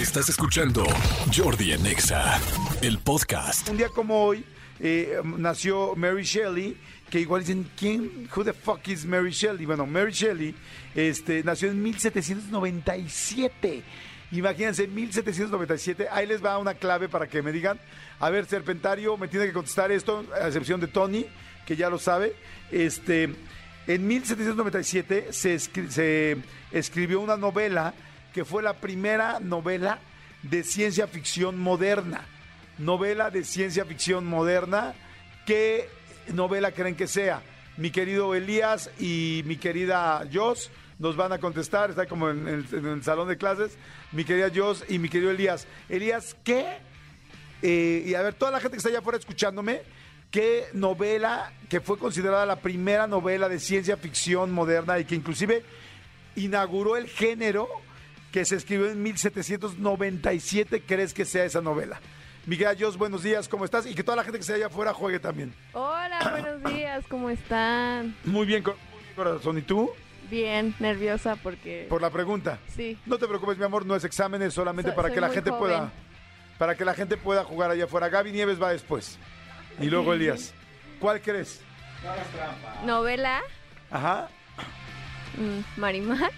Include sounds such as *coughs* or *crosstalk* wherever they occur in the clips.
Estás escuchando Jordi en Exa, el podcast. Un día como hoy eh, nació Mary Shelley, que igual dicen, ¿quién? Who the fuck is Mary Shelley? Bueno, Mary Shelley este, nació en 1797. Imagínense, 1797. Ahí les va una clave para que me digan. A ver, Serpentario, me tiene que contestar esto, a excepción de Tony, que ya lo sabe. Este, en 1797 se, escri- se escribió una novela que fue la primera novela de ciencia ficción moderna. Novela de ciencia ficción moderna. ¿Qué novela creen que sea? Mi querido Elías y mi querida Jos nos van a contestar. Está como en el, salón de clases. Mi querida Jos y mi querido Elías. Elías, ¿qué? Eh, y a ver, toda la gente que está allá afuera escuchándome, ¿qué novela que fue considerada la primera novela de ciencia ficción moderna y que inclusive inauguró el género que se escribió en 1797 crees que sea esa novela? Miguel Jos, buenos días, ¿cómo estás? Y que toda la gente que está allá afuera juegue también. Hola, *coughs* buenos días, ¿cómo están? Muy bien, muy bien, corazón. ¿Y tú? Bien, nerviosa porque... Por la pregunta. Sí. No te preocupes, mi amor, no es exámenes, solamente So- para soy que la muy gente joven. pueda para que la gente pueda jugar allá afuera. Gaby Nieves va después. Y luego Elías. ¿Cuál crees? Novela, Ajá. mm, Marimar.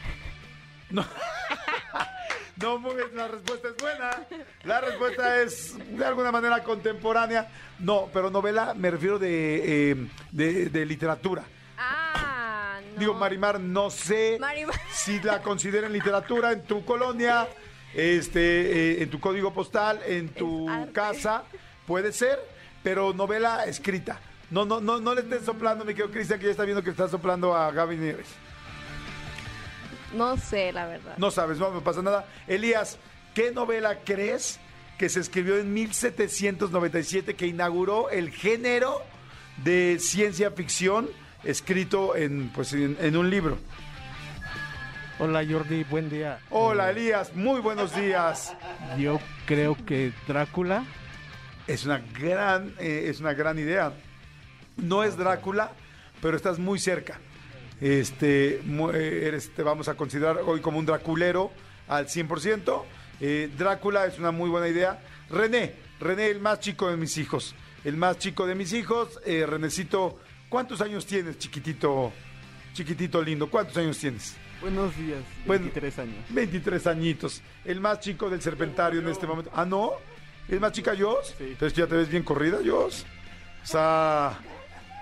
No, *laughs* *laughs* muy bien, la respuesta es buena. La respuesta es de alguna manera contemporánea. No, pero novela me refiero de, eh, de, de literatura. Ah, no. Digo, Marimar, no sé Marimar. si la consideran literatura en tu colonia, este, eh, en tu código postal, en tu casa, puede ser, pero novela escrita. No, no, no, no le estés soplando, mi querido Cristian, que ya está viendo que está soplando a Gaby Nieves. No sé, la verdad. No sabes, no me pasa nada. Elías, ¿qué novela crees que se escribió en 1797 que inauguró el género de ciencia ficción escrito en, pues, en, en un libro? Hola Jordi, buen día. Hola Elías, muy buenos días. Yo creo que Drácula. Es una gran, eh, es una gran idea. No es Drácula, pero estás muy cerca. Este, mu- eh, eres, te vamos a considerar hoy como un draculero al 100%. Eh, Drácula es una muy buena idea. René, René, el más chico de mis hijos. El más chico de mis hijos. Eh, Renecito, ¿cuántos años tienes, chiquitito? Chiquitito lindo, ¿cuántos años tienes? Buenos días, Bueno. 23 años. 23 añitos. El más chico del serpentario en este momento. Ah, ¿no? ¿Es más chica Jos? Sí. Entonces ya te ves bien corrida, Jos. O sea...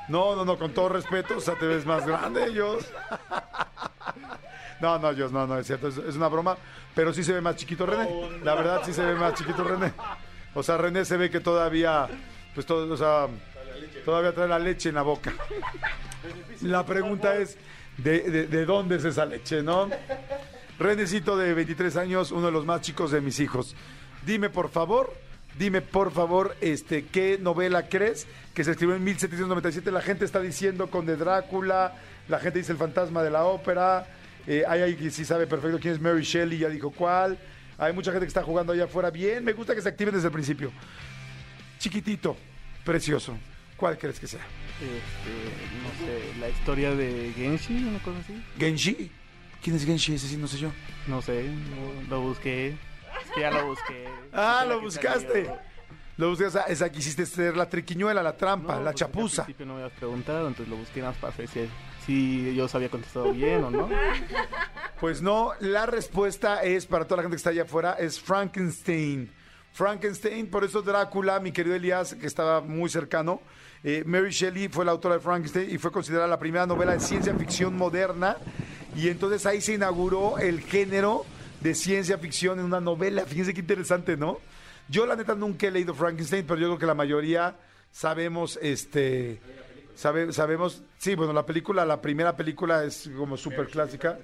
No, no, no, con todo respeto, o sea, te ves más grande, Jos. No, no, Jos, no, no, es cierto, es, es una broma. Pero sí se ve más chiquito René. La verdad, sí se ve más chiquito René. O sea, René se ve que todavía, pues todo, o sea, todavía trae la leche en la boca. La pregunta es, ¿de, de, de dónde es esa leche, no? Renecito de 23 años, uno de los más chicos de mis hijos. Dime, por favor, dime, por favor, este, ¿qué novela crees que se escribió en 1797? La gente está diciendo con de Drácula, la gente dice El fantasma de la ópera, eh, hay alguien que sí sabe perfecto quién es Mary Shelley, ya dijo cuál. Hay mucha gente que está jugando allá afuera bien, me gusta que se activen desde el principio. Chiquitito, precioso, ¿cuál crees que sea? Este, no sé, la historia de Genshi, una cosa así. ¿Genshi? ¿Quién es Genshi? Ese sí no sé yo. No sé, lo, lo busqué. Que ya lo busqué. Ah, lo buscaste. Lo buscaste, esa, esa quisiste ser la triquiñuela, la trampa, No, la porque chapuza. Al principio no me habías preguntado, entonces lo busqué más para ver si, si yo había contestado bien o no. Pues no, la respuesta es, para toda la gente que está allá afuera, es Frankenstein. Frankenstein, por eso Drácula, mi querido Elías, que estaba muy cercano. eh, Mary Shelley fue la autora de Frankenstein y fue considerada la primera novela de ciencia ficción moderna. Y entonces ahí se inauguró el género de ciencia ficción en una novela. Fíjense qué interesante, ¿no? Yo la neta nunca he leído Frankenstein, pero yo creo que la mayoría sabemos, este, sabe- sabemos, sí, bueno, la película, la primera película es como súper clásica.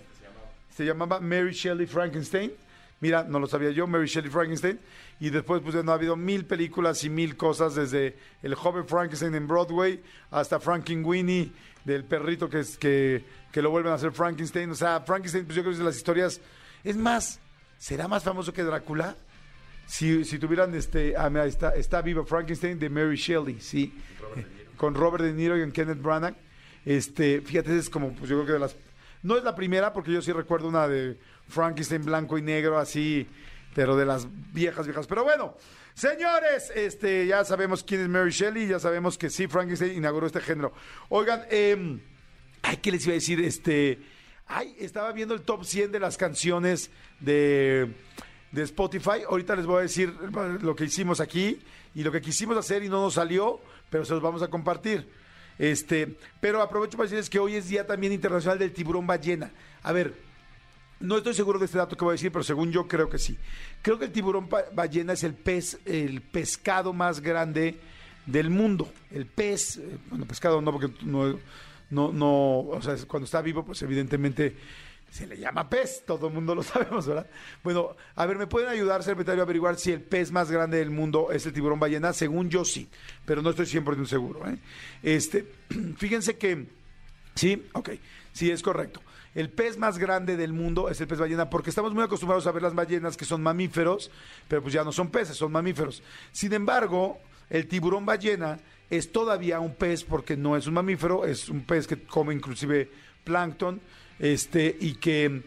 Se llamaba Mary Shelley Frankenstein. Mira, no lo sabía yo, Mary Shelley Frankenstein. Y después, pues, no ha habido mil películas y mil cosas, desde El joven Frankenstein en Broadway hasta Frankenweenie, del perrito que, es, que, que lo vuelven a hacer Frankenstein. O sea, Frankenstein, pues yo creo que es de las historias. Es más, ¿será más famoso que Drácula? Si, si tuvieran este. Ah, mira, está, está vivo Frankenstein de Mary Shelley, sí. Con Robert De Niro y con Kenneth Branagh. Este, fíjate, es como, pues yo creo que de las. No es la primera, porque yo sí recuerdo una de Frankenstein blanco y negro, así, pero de las viejas, viejas. Pero bueno, señores, este, ya sabemos quién es Mary Shelley, ya sabemos que sí, Frankenstein inauguró este género. Oigan, eh, ay, ¿qué les iba a decir? Este, ay, estaba viendo el top 100 de las canciones de, de Spotify. Ahorita les voy a decir lo que hicimos aquí y lo que quisimos hacer y no nos salió, pero se los vamos a compartir. Este, pero aprovecho para decirles que hoy es Día también Internacional del Tiburón Ballena. A ver, no estoy seguro de este dato que voy a decir, pero según yo creo que sí. Creo que el tiburón ba- ballena es el pez, el pescado más grande del mundo. El pez, eh, bueno, pescado no, porque no, no, no, o sea, cuando está vivo, pues evidentemente se le llama pez, todo el mundo lo *laughs* sabemos, ¿verdad? Bueno, a ver, ¿me pueden ayudar, secretario, a averiguar si el pez más grande del mundo es el tiburón ballena? Según yo sí, pero no estoy 100% seguro. ¿eh? Este, *clears throat* fíjense que, sí, ok, sí, es correcto. El pez más grande del mundo es el pez ballena, porque estamos muy acostumbrados a ver las ballenas que son mamíferos, pero pues ya no son peces, son mamíferos. Sin embargo, el tiburón ballena es todavía un pez porque no es un mamífero, es un pez que come inclusive plancton, este, y que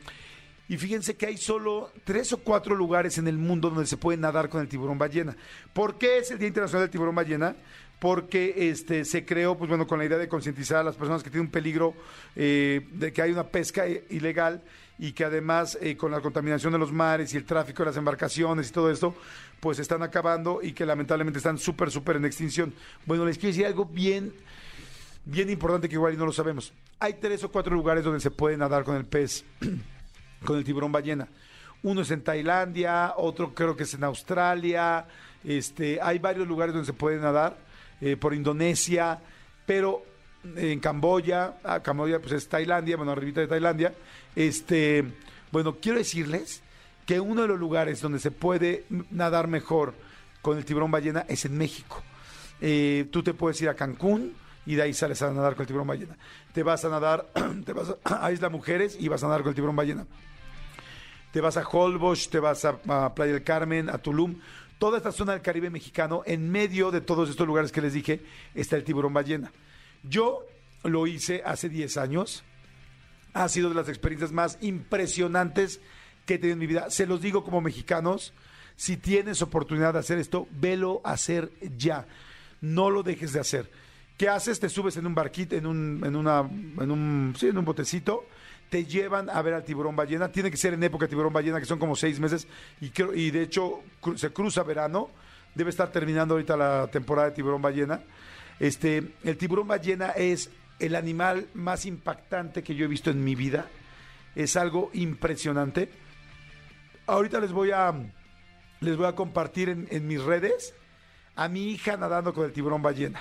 y fíjense que hay solo tres o cuatro lugares en el mundo donde se puede nadar con el tiburón ballena. ¿Por qué es el Día Internacional del Tiburón Ballena? Porque este, se creó, pues bueno, con la idea de concientizar a las personas que tienen un peligro eh, de que hay una pesca eh, ilegal y que además eh, con la contaminación de los mares y el tráfico de las embarcaciones y todo esto, pues están acabando y que lamentablemente están súper, súper en extinción. Bueno, les quiero decir algo bien, bien importante que igual y no lo sabemos. Hay tres o cuatro lugares donde se puede nadar con el pez *clears throat* con el tiburón ballena. Uno es en Tailandia, otro creo que es en Australia, este, hay varios lugares donde se puede nadar, eh, por Indonesia, pero en Camboya, ah, Camboya pues es Tailandia, bueno, arribita de Tailandia, este, bueno, quiero decirles que uno de los lugares donde se puede nadar mejor con el tiburón ballena es en México. Eh, tú te puedes ir a Cancún y de ahí sales a nadar con el tiburón ballena. Te vas a nadar, *clears throat* te vas a, Isla Mujeres y vas a nadar con el tiburón ballena. Te vas a Holbox, te vas a Playa del Carmen, a Tulum. Toda esta zona del Caribe mexicano, en medio de todos estos lugares que les dije, está el tiburón ballena. Yo lo hice hace 10 años. Ha sido de las experiencias más impresionantes que he tenido en mi vida. Se los digo como mexicanos, si tienes oportunidad de hacer esto, velo a hacer ya. No lo dejes de hacer. ¿Qué haces? Te subes en un barquito, en un, en una, en un, sí, en un botecito, te llevan a ver al tiburón ballena. Tiene que ser en época de tiburón ballena, que son como seis meses, y, creo- y de hecho se cruza verano. Debe estar terminando ahorita la temporada de tiburón ballena. Este, el tiburón ballena es el animal más impactante que yo he visto en mi vida. Es algo impresionante. Ahorita les voy a, les voy a compartir en, en mis redes a mi hija nadando con el tiburón ballena.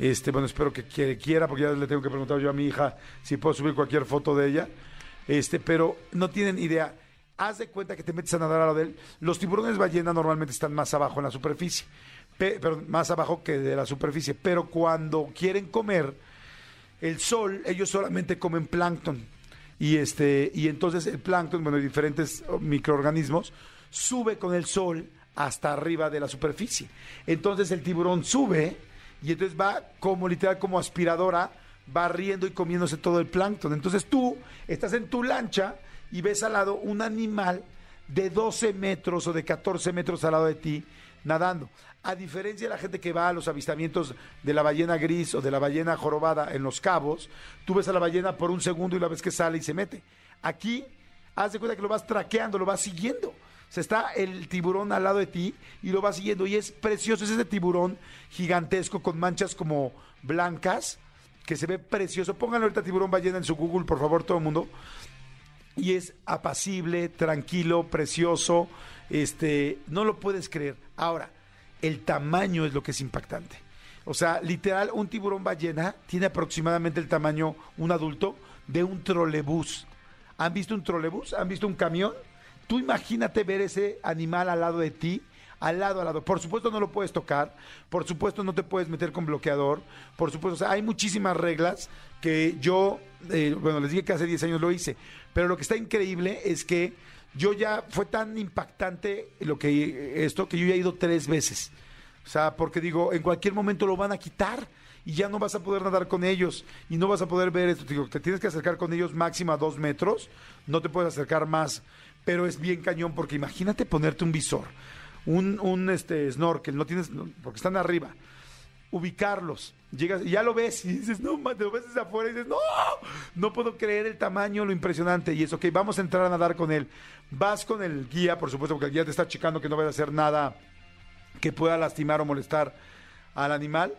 Este, bueno, espero que, quiera, porque ya le tengo que preguntar yo a mi hija si puedo subir cualquier foto de ella. Este, pero no tienen idea. Haz de cuenta que te metes a nadar a lo de él. Los tiburones ballena normalmente están más abajo en la superficie, pe- pero más abajo que de la superficie. Pero cuando quieren comer, el sol, ellos solamente comen plancton. Y este, y entonces el plancton, bueno, diferentes microorganismos, sube con el sol hasta arriba de la superficie. Entonces el tiburón sube y entonces va como literal como aspiradora, barriendo y comiéndose todo el plancton. Entonces tú estás en tu lancha y ves al lado un animal de 12 metros o de 14 metros al lado de ti nadando. A diferencia de la gente que va a los avistamientos de la ballena gris o de la ballena jorobada en los cabos, tú ves a la ballena por un segundo y la ves que sale y se mete. Aquí, haz de cuenta que lo vas traqueando, lo vas siguiendo. O sea, está el tiburón al lado de ti y lo vas siguiendo. Y es precioso, es ese tiburón gigantesco con manchas como blancas, que se ve precioso. Pónganlo ahorita tiburón ballena en su Google, por favor, todo el mundo y es apacible, tranquilo, precioso, este, no lo puedes creer. Ahora, el tamaño es lo que es impactante. O sea, literal, un tiburón ballena tiene aproximadamente el tamaño, un adulto, de un trolebús. ¿Han visto un trolebús? ¿Han visto un camión? Tú imagínate ver ese animal al lado de ti, al lado, al lado. Por supuesto no lo puedes tocar, por supuesto no te puedes meter con bloqueador, por supuesto, o sea, hay muchísimas reglas que yo, eh, bueno, les dije que hace 10 años lo hice, pero lo que está increíble es que yo ya fue tan impactante lo que esto que yo ya he ido tres veces. O sea, porque digo, en cualquier momento lo van a quitar y ya no vas a poder nadar con ellos y no vas a poder ver esto. Digo, te tienes que acercar con ellos máximo a dos metros, no te puedes acercar más. Pero es bien cañón porque imagínate ponerte un visor, un, un este, snorkel, no tienes, porque están arriba, ubicarlos, llegas ya lo ves y dices, no, te lo ves desde afuera y dices, no, no puedo creer el tamaño, lo impresionante y es, ok, vamos a entrar a nadar con él. Vas con el guía, por supuesto, porque el guía te está checando que no vaya a hacer nada que pueda lastimar o molestar al animal,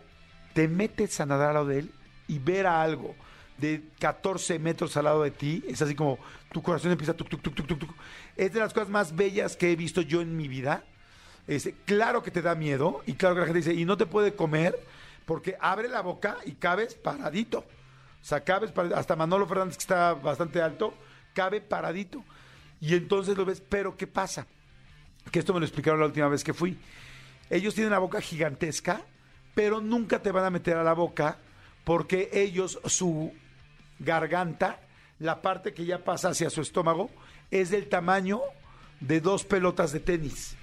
te metes a nadar al lado de él y ver a algo de 14 metros al lado de ti, es así como tu corazón empieza tuc, tuc, tuc, tuc. Es de las cosas más bellas que he visto yo en mi vida. Claro que te da miedo y claro que la gente dice, y no te puede comer porque abre la boca y cabes paradito. O sea, cabes paradito. Hasta Manolo Fernández, que está bastante alto, cabe paradito. Y entonces lo ves, pero ¿qué pasa? Que esto me lo explicaron la última vez que fui. Ellos tienen la boca gigantesca, pero nunca te van a meter a la boca porque ellos, su garganta, la parte que ya pasa hacia su estómago, es del tamaño de dos pelotas de tenis.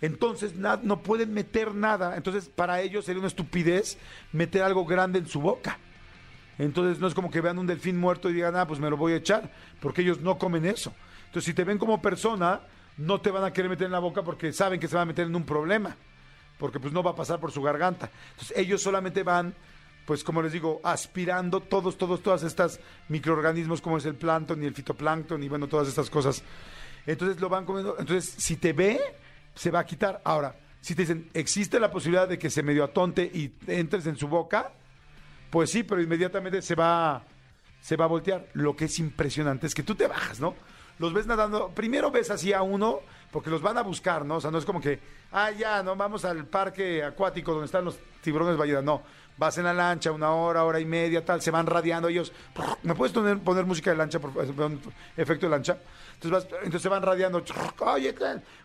Entonces no pueden meter nada. Entonces para ellos sería una estupidez meter algo grande en su boca. Entonces no es como que vean un delfín muerto y digan, ah, pues me lo voy a echar, porque ellos no comen eso. Entonces si te ven como persona, no te van a querer meter en la boca porque saben que se van a meter en un problema, porque pues no va a pasar por su garganta. Entonces ellos solamente van, pues como les digo, aspirando todos, todos, todas estas microorganismos como es el plancton y el fitoplancton y bueno, todas estas cosas. Entonces lo van comiendo. Entonces si te ve, se va a quitar. Ahora, si te dicen, existe la posibilidad de que se medio atonte y entres en su boca, pues sí, pero inmediatamente se va, se va a voltear. Lo que es impresionante es que tú te bajas, ¿no? Los ves nadando, primero ves así a uno, porque los van a buscar, ¿no? O sea, no es como que, ah, ya, no, vamos al parque acuático donde están los tiburones ballenas, no. Vas en la lancha una hora, hora y media, tal, se van radiando ellos. ¿Me puedes poner, música de lancha? Efecto de lancha. Entonces, vas- entonces se van radiando. Oye,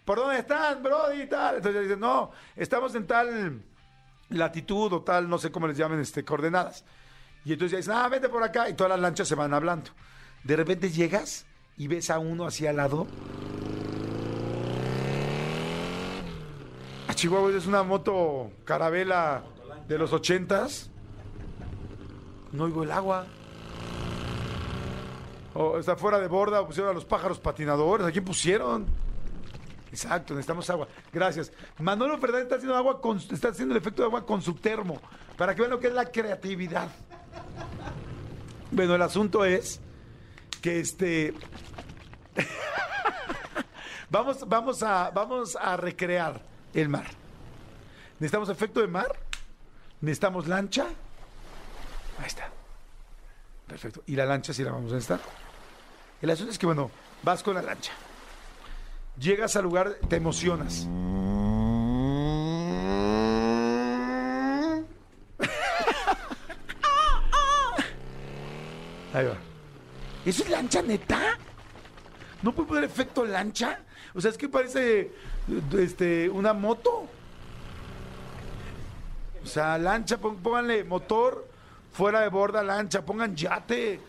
¿por dónde están, Brody? Tal. Entonces dicen, no, estamos en tal latitud o tal, no sé cómo les llamen, este, coordenadas. Y entonces ya dicen, ah, vete por acá, y todas las lanchas se van hablando. De repente llegas y ves a uno hacia al lado. A Chihuahua es una moto carabela de los ochentas. No oigo el agua. O está fuera de borda, o pusieron a los pájaros patinadores. ¿A quién pusieron? Exacto, necesitamos agua. Gracias. Manolo Fernández está haciendo agua con, está haciendo el efecto de agua con su termo. Para que vean lo que es la creatividad. Bueno, el asunto es que este. *laughs* vamos, vamos a, vamos a recrear el mar. Necesitamos efecto de mar. Necesitamos lancha. Ahí está. Perfecto. Y la lancha sí la vamos a necesitar. El asunto es que, bueno, vas con la lancha. Llegas al lugar, te emocionas. Ahí va. ¿Eso es lancha neta? ¿No puede poner efecto lancha? O sea, es que parece este, una moto. O sea, lancha, pónganle motor, fuera de borda, lancha, pongan yate.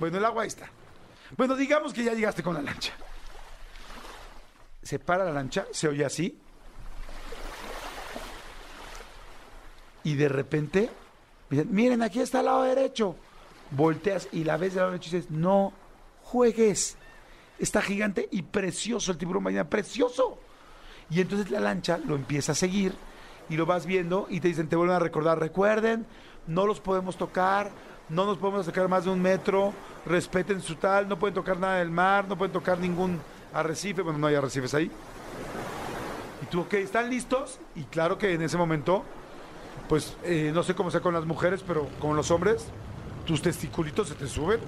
Bueno, el agua ahí está. Bueno, digamos que ya llegaste con la lancha. Se para la lancha, se oye así. Y de repente, miren, aquí está al lado derecho. Volteas y la ves del lado derecho y dices, no juegues. Está gigante y precioso el tiburón ballena, precioso. Y entonces la lancha lo empieza a seguir y lo vas viendo y te dicen, te vuelven a recordar, recuerden, no los podemos tocar, no nos podemos acercar más de un metro, respeten su tal, no pueden tocar nada del mar, no pueden tocar ningún arrecife, bueno, no hay arrecifes ahí. Y tú, ok, ¿están listos? Y claro que en ese momento, pues eh, no sé cómo sea con las mujeres, pero con los hombres, tus testiculitos se te suben,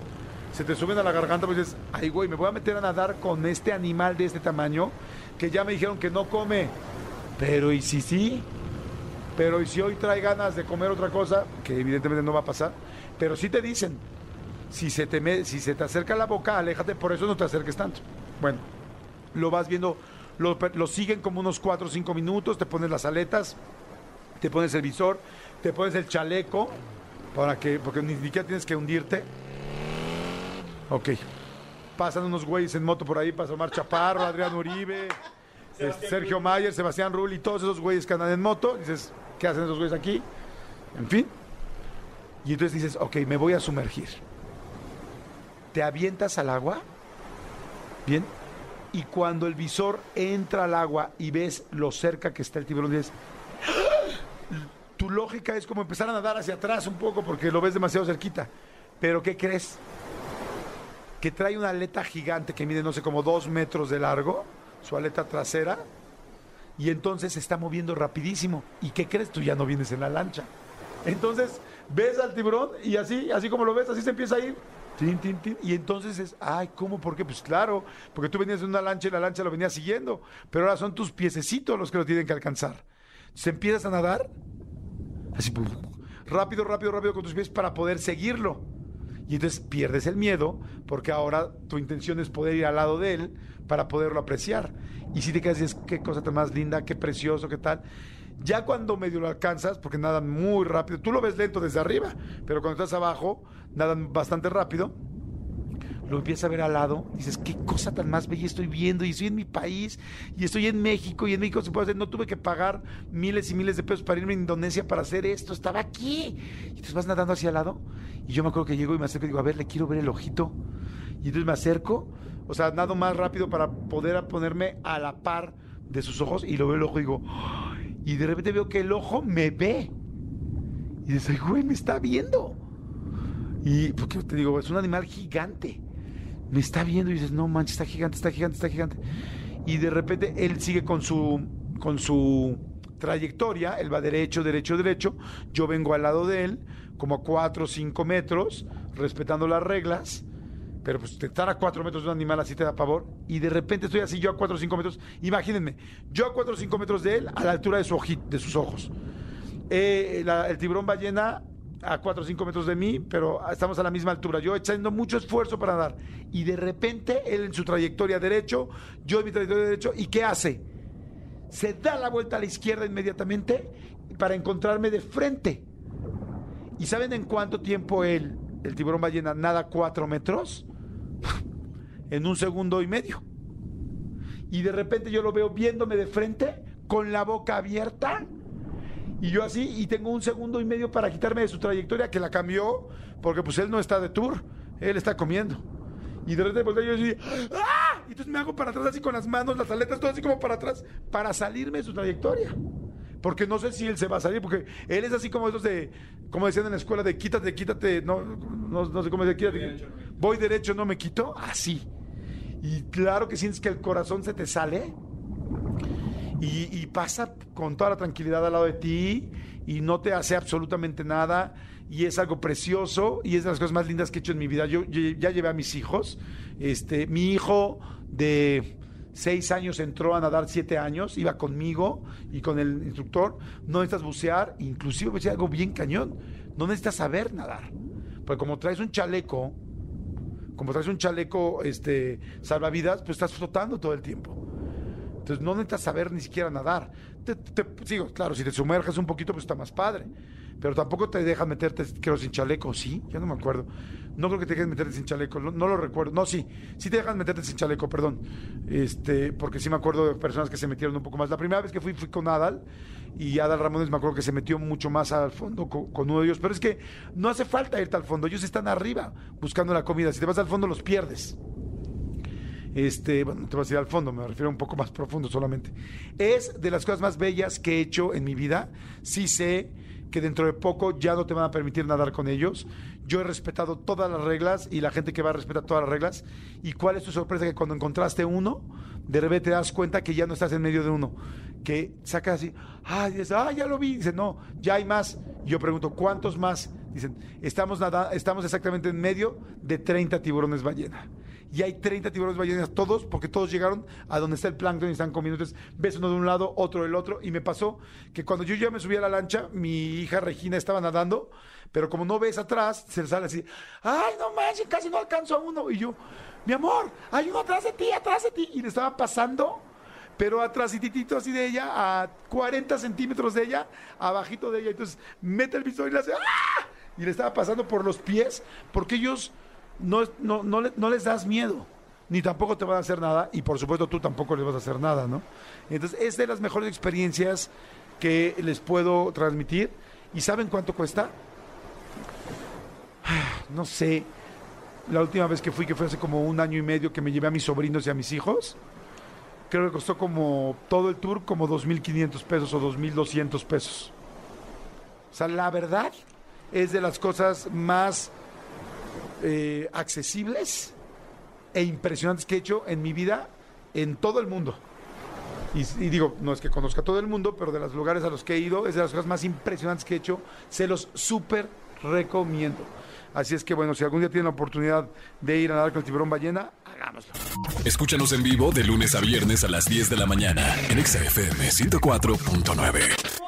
se te suben a la garganta, pues dices, ay güey, me voy a meter a nadar con este animal de este tamaño, que ya me dijeron que no come, pero ¿y si sí? Pero ¿y si hoy trae ganas de comer otra cosa? Que evidentemente no va a pasar, pero sí te dicen, si se te, si se te acerca la boca, aléjate, por eso no te acerques tanto. Bueno, lo vas viendo, lo, lo siguen como unos 4 o 5 minutos, te pones las aletas, te pones el visor, te pones el chaleco, para que, porque ni siquiera tienes que hundirte. Ok. Pasan unos güeyes en moto por ahí, pasa Omar Chaparro, Adrián Uribe, *laughs* eh, Sergio Mayer, Sebastián Rulli, todos esos güeyes que andan en moto. Dices, ¿qué hacen esos güeyes aquí? En fin. Y entonces dices, ok, me voy a sumergir. te avientas al agua, bien, y cuando el visor entra al agua y ves lo cerca que está el tiburón, dices, ¡Ah! tu lógica es como empezar a nadar hacia atrás un poco porque lo ves demasiado cerquita. Pero ¿qué crees? Que trae una aleta gigante que mide, no sé, como dos metros de largo, su aleta trasera, y entonces se está moviendo rapidísimo. ¿Y qué crees? Tú ya no vienes en la lancha. Entonces ves al tiburón y así, así como lo ves, así se empieza a ir. Tin. Y entonces es, ay, ¿cómo? ¿Por qué? Pues claro, porque tú venías en una lancha y la lancha lo venía siguiendo, pero ahora son tus piececitos los que lo tienen que alcanzar. Se empiezas a nadar, así, rápido, rápido, rápido con tus pies para poder seguirlo. Y entonces pierdes el miedo porque ahora tu intención es poder ir al lado de él para poderlo apreciar. Y si te quedas y qué cosa tan más linda, qué precioso, qué tal. Ya cuando medio lo alcanzas, porque nadan muy rápido, tú lo ves lento desde arriba, pero cuando estás abajo, nadan bastante rápido. Lo empiezas a ver al lado, dices, qué cosa tan más bella estoy viendo, y estoy en mi país, y estoy en México, y en México se puede hacer, no tuve que pagar miles y miles de pesos para irme a Indonesia para hacer esto, estaba aquí. Y entonces vas nadando hacia el lado, y yo me acuerdo que llego y me acerco y digo, a ver, le quiero ver el ojito. Y entonces me acerco, o sea, nado más rápido para poder ponerme a la par de sus ojos, y lo veo el ojo y digo, y de repente veo que el ojo me ve. Y dices, güey, me está viendo. Y porque te digo, es un animal gigante. Me está viendo y dices, no manches, está gigante, está gigante, está gigante. Y de repente él sigue con su, con su trayectoria, él va derecho, derecho, derecho. Yo vengo al lado de él, como a 4 o 5 metros, respetando las reglas. Pero pues estar a 4 metros de un animal así te da pavor. Y de repente estoy así yo a 4 o 5 metros. Imagínense, yo a 4 o 5 metros de él, a la altura de, su oji- de sus ojos. Eh, el tiburón ballena a 4 o 5 metros de mí, pero estamos a la misma altura. Yo echando mucho esfuerzo para dar. Y de repente, él en su trayectoria derecho, yo en mi trayectoria derecho, ¿y qué hace? Se da la vuelta a la izquierda inmediatamente para encontrarme de frente. ¿Y saben en cuánto tiempo él, el tiburón ballena, nada 4 metros? *laughs* en un segundo y medio. Y de repente yo lo veo viéndome de frente, con la boca abierta. Y yo así, y tengo un segundo y medio para quitarme de su trayectoria, que la cambió, porque pues él no está de tour, él está comiendo. Y de repente volteo yo así, ¡ah! Y entonces me hago para atrás así con las manos, las aletas, todo así como para atrás, para salirme de su trayectoria. Porque no sé si él se va a salir, porque él es así como esos de, como decían en la escuela, de quítate, quítate, no, no, no sé cómo decir, quítate. Voy derecho, no me quito, así. Y claro que sientes que el corazón se te sale y, y pasa con toda la tranquilidad al lado de ti y no te hace absolutamente nada y es algo precioso y es de las cosas más lindas que he hecho en mi vida. Yo, ya llevé a mis hijos, este, mi hijo de seis años entró a nadar siete años, iba conmigo y con el instructor, no necesitas bucear, inclusive algo bien cañón, no necesitas saber nadar, porque como traes un chaleco, como traes un chaleco este, salvavidas, pues estás flotando todo el tiempo. Entonces no necesitas saber ni siquiera nadar. Te, te- sigo, claro, si te sumerges un poquito, pues está más padre. Pero tampoco te dejan meterte, creo, sin chaleco, ¿sí? Ya no me acuerdo. No creo que te dejen meterte sin chaleco, no, lo recuerdo. No, sí, sí te dejan meterte sin chaleco, perdón. Este, porque sí me acuerdo de personas que se metieron un poco más. La primera vez que fui, fui con Adal, y Adal Ramones me acuerdo que se metió mucho más al fondo co- con, uno de ellos. Pero es que no hace falta irte al fondo, ellos están arriba buscando la comida. Si te vas al fondo, los pierdes. Este, bueno, no te vas a ir al fondo, me refiero un poco más profundo solamente. Es de las cosas más bellas que he hecho en mi vida. Sí sé que dentro de poco ya no te van a permitir nadar con ellos. Yo he respetado todas las reglas y la gente que va a respetar todas las reglas. ¿Y cuál es tu sorpresa? Que cuando encontraste uno, de repente te das cuenta que ya no estás en medio de uno. Que sacas así, ah, ya lo vi. Dice, no, ya hay más. Yo pregunto, ¿cuántos más? Dicen, estamos, nada, estamos exactamente en medio de 30 tiburones ballena y hay 30 tiburones ballenas, todos, porque todos llegaron a donde está el plancton y están comiendo. Entonces, ves uno de un lado, otro del otro. Y me pasó que cuando yo ya me subí a la lancha, mi hija Regina estaba nadando, pero como no ves atrás, se le sale así, ay, no manches, casi no alcanzo a uno. Y yo, mi amor, hay uno atrás de ti, atrás de ti. Y le estaba pasando, pero atrás y titito así de ella, a 40 centímetros de ella, abajito de ella. Entonces, mete el visor y le hace, ¡ah! Y le estaba pasando por los pies, porque ellos no, no, no, le- no les das miedo, ni tampoco te van a hacer nada, y por supuesto tú tampoco les vas a hacer nada, ¿no? Entonces es de las mejores experiencias que les puedo transmitir. ¿Y saben cuánto cuesta? *sighs* No sé, la última vez que fui, que fue hace como un año y medio, que me llevé a mis sobrinos y a mis hijos, creo que costó como todo el tour como 2.500 pesos o 2.200 pesos. O sea, la verdad es de las cosas más eh, accesibles e impresionantes que he hecho en mi vida en todo el mundo. Y, digo, no es que conozca todo el mundo, pero de los lugares a los que he ido, es de las cosas más impresionantes que he hecho. Se los súper recomiendo. Así es que bueno, si algún día tienen la oportunidad de ir a nadar con el tiburón ballena, hagámoslo. Escúchanos en vivo de lunes a viernes a las 10 de la mañana en Exa FM 104.9.